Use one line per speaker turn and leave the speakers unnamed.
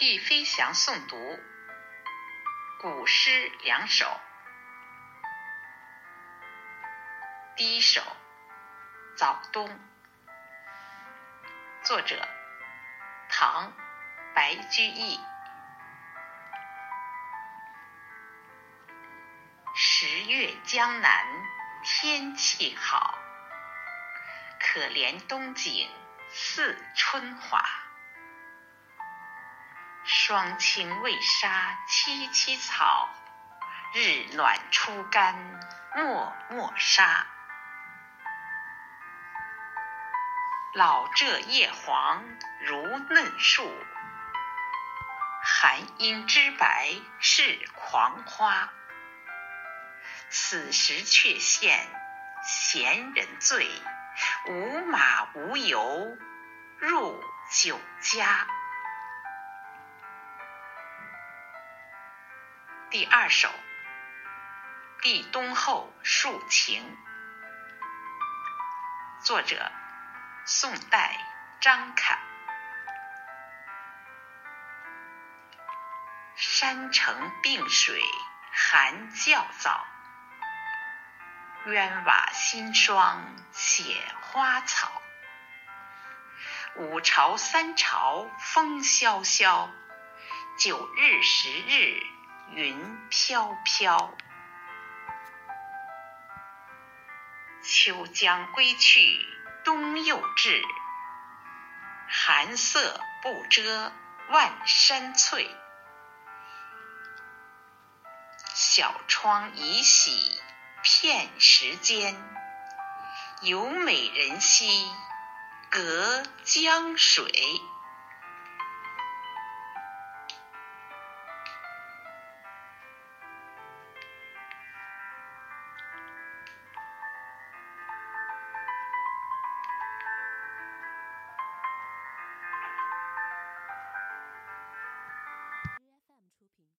替飞翔诵读古诗两首。第一首《早冬》，作者唐·白居易。十月江南天气好，可怜冬景似春华。霜青未杀萋萋草，日暖初干漠漠沙。老柘叶黄如嫩树，含阴知白是狂花。此时却羡闲人醉，无马无油入酒家。第二首《立冬后述情》，作者宋代张侃。山城并水寒较早，鸳瓦新霜写花草。五朝三朝风萧萧，九日十日。云飘飘，秋将归去，冬又至。寒色不遮万山翠，小窗已洗片时间。有美人兮，隔江水。